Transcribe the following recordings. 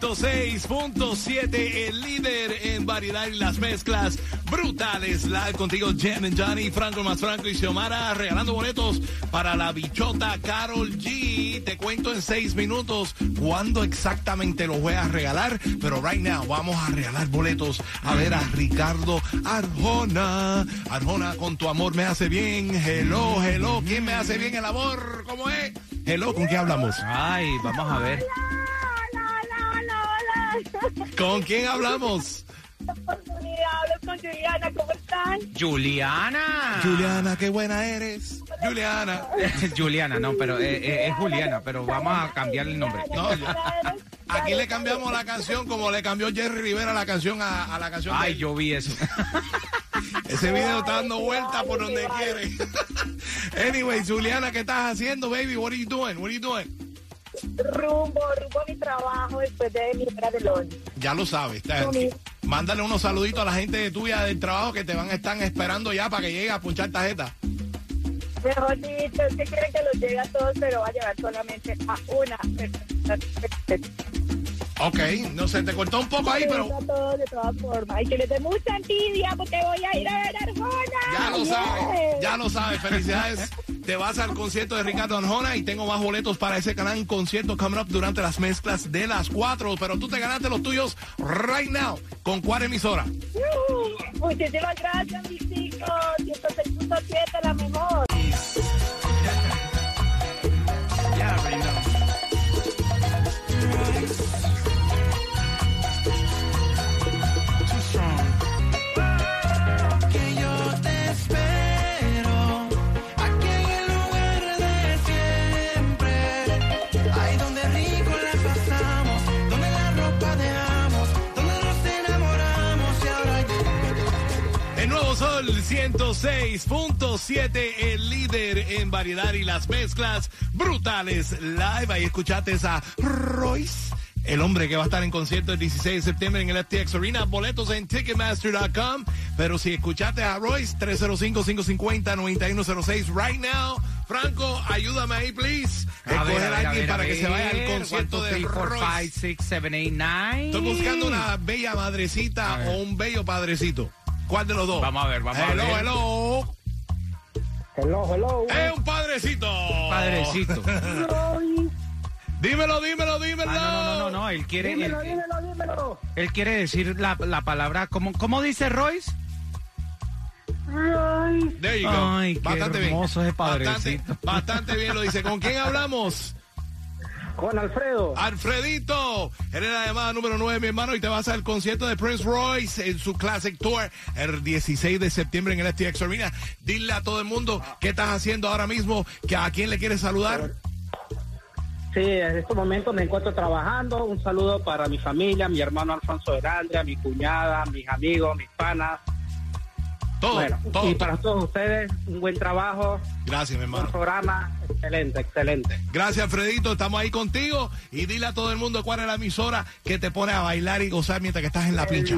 106.7, el líder en variedad y las mezclas brutales. Live contigo, Jen and Johnny, Franco más Franco y Xiomara, regalando boletos para la bichota Carol G. Te cuento en seis minutos cuándo exactamente los voy a regalar, pero right now vamos a regalar boletos a ver a Ricardo Arjona. Arjona, con tu amor me hace bien. Hello, hello, ¿quién me hace bien el amor? ¿Cómo es? Hello, ¿con quién hablamos? Ay, vamos a ver. ¿Con quién hablamos? Hablo con Juliana, ¿cómo están? Juliana. Juliana, qué buena eres. Juliana. Juliana, no, pero eh, eh, es Juliana, pero vamos a cambiarle el nombre. No, yo- aquí le cambiamos la canción como le cambió Jerry Rivera la canción a, a la canción Ay, yo vi eso. Ese video está dando vueltas por donde quiere. anyway, Juliana, ¿qué estás haciendo, baby? What are you doing? What are you doing? Rumbo, rumbo a mi trabajo después de mi hora de lunch. Ya lo sabes. Sí. Mándale unos saluditos a la gente tuya del trabajo que te van a estar esperando ya para que llegue a punchar tarjeta. Mejor dicho, es que quieren que los llegue a todos, pero va a llevar solamente a una. Ok, no sé, te cortó un poco ahí, pero A todos de todas formas. Y que les dé mucha envidia porque voy a ir a ver Arjona. Ya lo Yeah. sabes, ya lo sabes. Felicidades. Te vas al concierto de Ricardo Arjona y tengo más boletos para ese gran concierto coming up durante las mezclas de las 4. Pero tú te ganaste los tuyos right now. ¿Con cuál emisora? Muchísimas gracias, mis chicos. 106.7, la mejor. 106.7, el líder en variedad y las mezclas brutales live. Ahí escuchaste a Royce. El hombre que va a estar en concierto el 16 de septiembre en el FTX Arena. Boletos en Ticketmaster.com. Pero si escuchaste a Royce, 305-550-9106 right now. Franco, ayúdame ahí, please. A ver, a alguien ver, para que se vaya al concierto de Royce. Estoy buscando una bella madrecita o un bello padrecito. ¿Cuál de los dos? Vamos a ver, vamos a ver. Hello, Hello, hello. Es un padrecito. Padrecito. Dímelo, dímelo, dímelo. Ah, no, no, no, no, no, él quiere, él, Dímelo, dímelo, dímelo. él quiere decir la, la palabra, ¿cómo, ¿cómo dice Royce? There you go. Ay, qué bastante hermoso bien. ese padrecito. Bastante, bastante bien lo dice. ¿Con quién hablamos? Juan Alfredo. Alfredito. Eres la llamada número 9, mi hermano, y te vas al concierto de Prince Royce en su Classic Tour el 16 de septiembre en el FTX Arena. Dile a todo el mundo qué estás haciendo ahora mismo, que a quién le quieres saludar. Sí, en estos momentos me encuentro trabajando. Un saludo para mi familia, mi hermano Alfonso Herandria, mi cuñada, mis amigos, mis panas. Todo, Bueno, todo. y para todos ustedes, un buen trabajo, Gracias, mi un hermano. programa excelente, excelente. Gracias, Alfredito. Estamos ahí contigo. Y dile a todo el mundo cuál es la emisora que te pone a bailar y gozar mientras que estás en la pincha.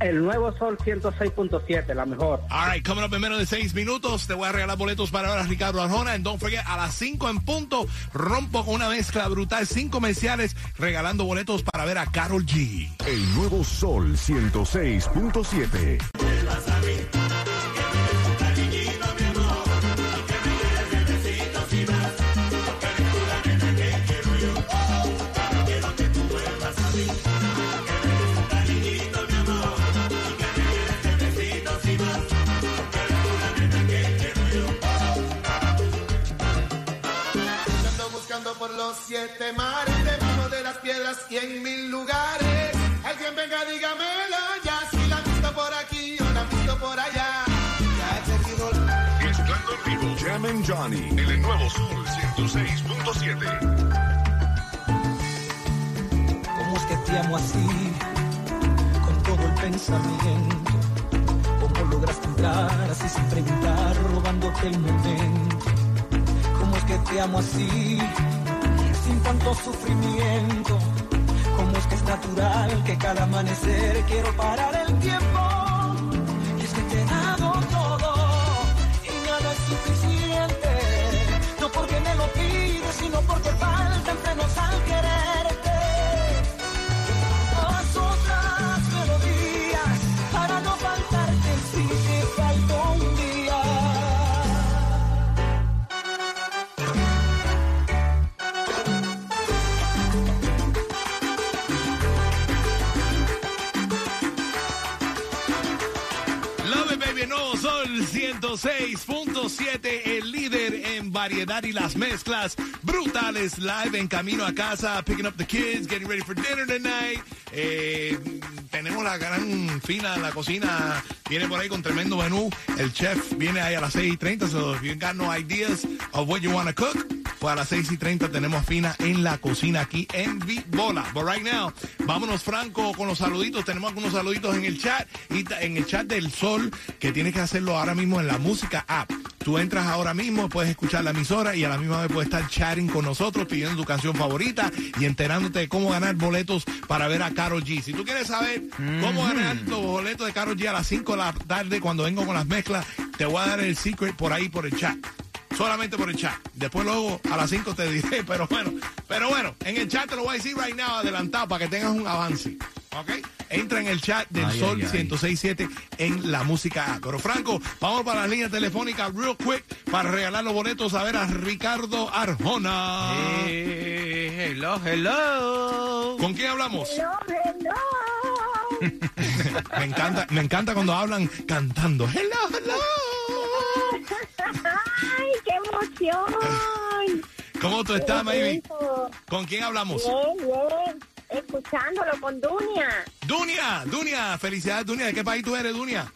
El, nuevo Sol 106.7, la mejor. All right, coming up en menos de seis minutos. Te voy a regalar boletos para ver a Ricardo Arjona. And don't forget, a las cinco en punto, rompo con una mezcla brutal. Cinco comerciales regalando boletos para ver a Carol G. El nuevo Sol 106.7. Por los siete mares, debajo de las piedras y en mil lugares. Alguien venga, dígamelo ya, si la han visto por aquí o la han visto por allá. Ya he Mezclando en vivo, Jam and Johnny, el nuevo Sol 106.7. ¿Cómo es que te amo así? Con todo el pensamiento. ¿Cómo lograste entrar así sin preguntar, robándote el momento? ¿Cómo es que te amo así? Tanto sufrimiento. ¿Cómo es que es natural que cada amanecer quiero parar el tiempo? 106.7, el líder en variedad y las mezclas brutales. Live en camino a casa, picking up the kids, getting ready for dinner tonight. Eh, tenemos la gran fina la cocina, viene por ahí con tremendo menú. El chef viene ahí a las 6 y 30, so if you got no ideas of what you want to cook, pues a las 6 y 30 tenemos fina en la cocina aquí en Vibola. But right now, vámonos Franco con los saluditos. Tenemos algunos saluditos en el chat y en el chat del Sol, que tienes que hacerlo ahora mismo en la música app. Tú entras ahora mismo, puedes escuchar la emisora y a la misma vez puedes estar chatting con nosotros, pidiendo tu canción favorita y enterándote de cómo ganar boletos para ver a Carol G. Si tú quieres saber cómo ganar los boletos de Carol G a las 5 de la tarde cuando vengo con las mezclas, te voy a dar el secret por ahí, por el chat solamente por el chat. Después luego a las 5 te diré, pero bueno, pero bueno, en el chat te lo voy a decir right now adelantado para que tengas un avance. ¿Ok? Entra en el chat del Ay, Sol ay, ay. 106.7 en la música A. Pero Franco, vamos para las líneas telefónicas real quick para regalar los boletos a ver a Ricardo Arjona. Eh, hello, hello. ¿Con quién hablamos? Hello, hello. Me encanta, me encanta cuando hablan cantando. Hello, hello. ¿Cómo tú estás, baby? ¿Con quién hablamos? Bien, bien. Escuchándolo con Dunia. Dunia, Dunia, felicidades, Dunia. ¿De qué país tú eres, Dunia?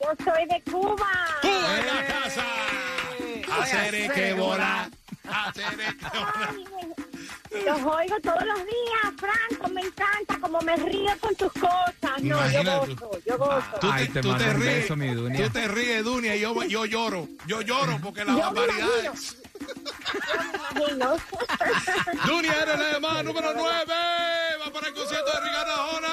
Yo soy de Cuba. ¡Cuba en la casa! Hacer que volar. Hacer que volar. Los oigo todos los días, Franco, me encanta como me río con tus cosas. No, Imagínate yo gozo, yo gozo. Tú Ay, te, te tú te ríes, beso, mi Dunia. tú te ríes, Dunia, y yo, yo lloro. Yo lloro porque las barbaridades. Dunia eres la más número 9. Va para el concierto de Ricardo Arjona.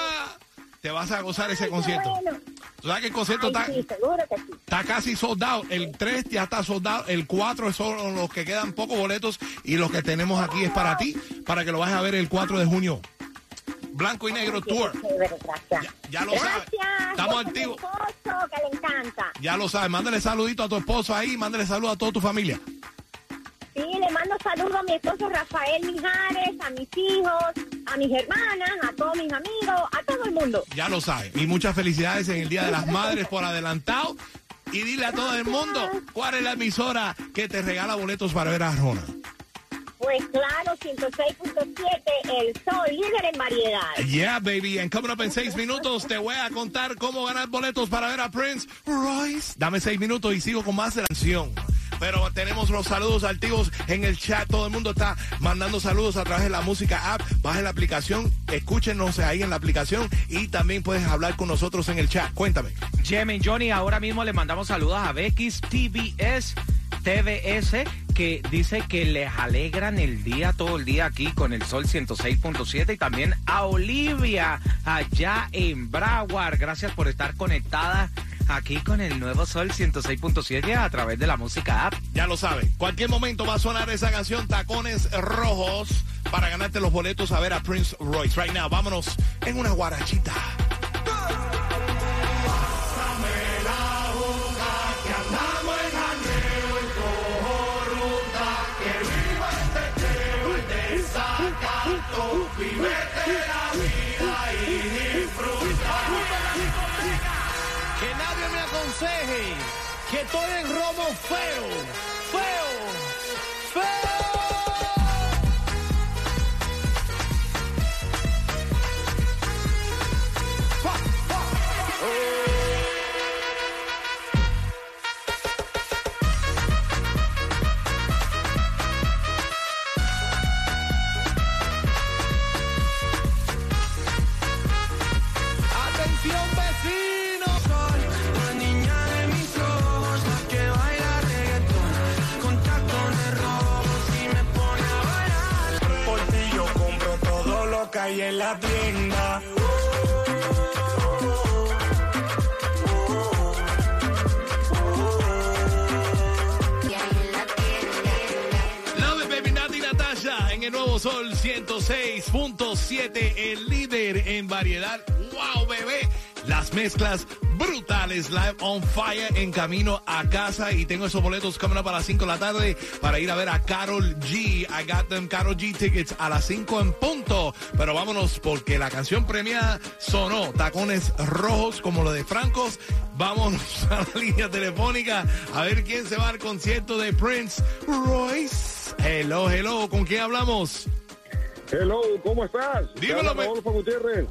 Te vas a gozar ese concierto. bueno. Tú sabes que el concierto Ay, está, sí, sí. está casi soldado. El 3 ya está soldado. El 4 son los que quedan pocos boletos. Y los que tenemos aquí es para ti, para que lo vayas a ver el 4 de junio. Blanco y Negro Tour. chévere, gracias. Ya- ya lo sabes. Gracias. Estamos con mi activos. esposo, que le encanta. Ya lo sabes. Mándale saludito a tu esposo ahí. Mándale saludos a toda tu familia. Sí, le mando saludos a mi esposo Rafael Mijares, a mis hijos, a mis hermanas, a todos mis amigos, a todo el mundo. Ya lo sabes. Y muchas felicidades en el Día de las Madres por adelantado. Y dile a todo el mundo cuál es la emisora que te regala boletos para ver a Arjona. Pues claro, 106.7, el sol líder en variedad. Yeah, baby. And coming up en seis minutos te voy a contar cómo ganar boletos para ver a Prince Royce. Dame seis minutos y sigo con más de la canción. Pero tenemos los saludos activos en el chat. Todo el mundo está mandando saludos a través de la música app. Bajen la aplicación, escúchenos ahí en la aplicación y también puedes hablar con nosotros en el chat. Cuéntame. Jimmy Johnny, ahora mismo le mandamos saludos a Bex TBS, TVS, que dice que les alegran el día, todo el día aquí con el Sol 106.7 y también a Olivia allá en Broward. Gracias por estar conectada aquí con el nuevo Sol 106.7 a través de la música app. Ya lo saben. Cualquier momento va a sonar esa canción Tacones Rojos para ganarte los boletos a ver a Prince Royce. Right now, vámonos en una guarachita. Aconseje que estoy en romo feo, feo, feo. Ahí en la tienda. Nuevo Sol 106.7, el líder en variedad. ¡Wow, bebé! Las mezclas brutales, live on fire, en camino a casa. Y tengo esos boletos coming up a las 5 de la tarde para ir a ver a Carol G. I got them Carol G tickets a las 5 en punto. Pero vámonos porque la canción premiada sonó. Tacones rojos como lo de Francos. Vámonos a la línea telefónica a ver quién se va al concierto de Prince Royce. Hello, hello, ¿con quién hablamos? Hello, ¿cómo estás? Dímelo, Gutiérrez.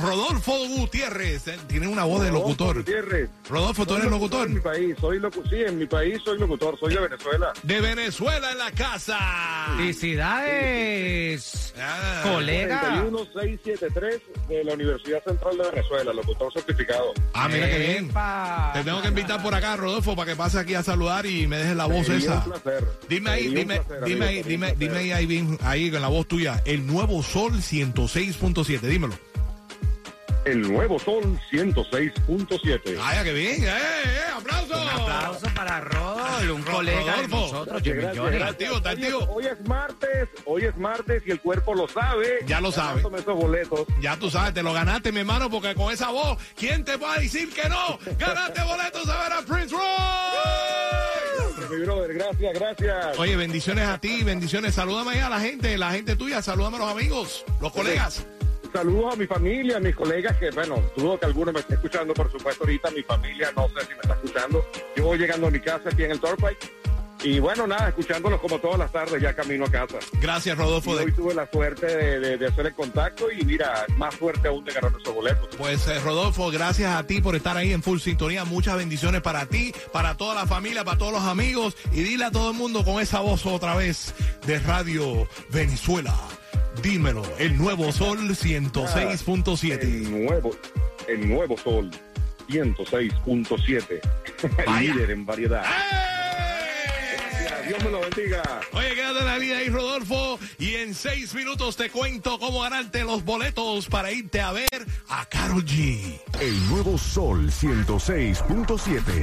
Rodolfo Gutiérrez, eh, tiene una voz de Rodolfo locutor. Gutiérrez. Rodolfo, ¿tú Soy eres locutor? En mi país, soy locutor. Sí, en mi país soy locutor, soy de Venezuela. De Venezuela en la casa. Felicidades, Ah. colega. 31673 de la Universidad Central de Venezuela, locutor certificado. Ah, mira qué bien. Epa. Te tengo que invitar por acá, Rodolfo, para que pase aquí a saludar y me dejes la voz Sería esa. un placer. Dime ahí, Sería dime, placer, dime amigo, ahí, dime, dime ahí, ahí, ahí con la voz tuya. El nuevo Sol 106.7, dímelo. El nuevo Sol 106.7. Ay, qué bien, eh, eh, aplauso. Un aplauso para Rol, un Ro- colega de Rodolfo. nosotros, Gracias, está Hoy es- activo. Hoy es martes, hoy es martes y el cuerpo lo sabe. Ya lo sabe. Esos boletos. Ya tú sabes, te lo ganaste, mi hermano, porque con esa voz, ¿quién te va a decir que no? Ganaste boletos a ver a Prince Royce. Mi brother, gracias, gracias. Oye, bendiciones a ti, bendiciones. Salúdame ahí a la gente, la gente tuya, salúdame a los amigos, los colegas. Saludos a mi familia, a mis colegas que, bueno, dudo que alguno me esté escuchando, por supuesto, ahorita mi familia, no sé si me está escuchando. Yo voy llegando a mi casa aquí en el Turnpike y, bueno, nada, escuchándolos como todas las tardes, ya camino a casa. Gracias, Y Rodolfo. hoy de- tuve la suerte de, de- de hacer el contacto y, mira, más suerte aún de ganar esos boletos. Pues eh, Rodolfo, gracias a ti por estar ahí en full sintonía. Muchas bendiciones para ti, para toda la familia, para todos los amigos. Y dile a todo el mundo con esa voz otra vez de Radio Venezuela. Dímelo, el nuevo Sol 106.7. El nuevo, el nuevo Sol 106.7, el Vaya. líder en variedad. ¡Eh! Dios me lo bendiga. Oye, quédate en la línea ahí, Rodolfo. Y en seis minutos te cuento cómo ganarte los boletos para irte a ver a Carol G. El nuevo Sol 106.7.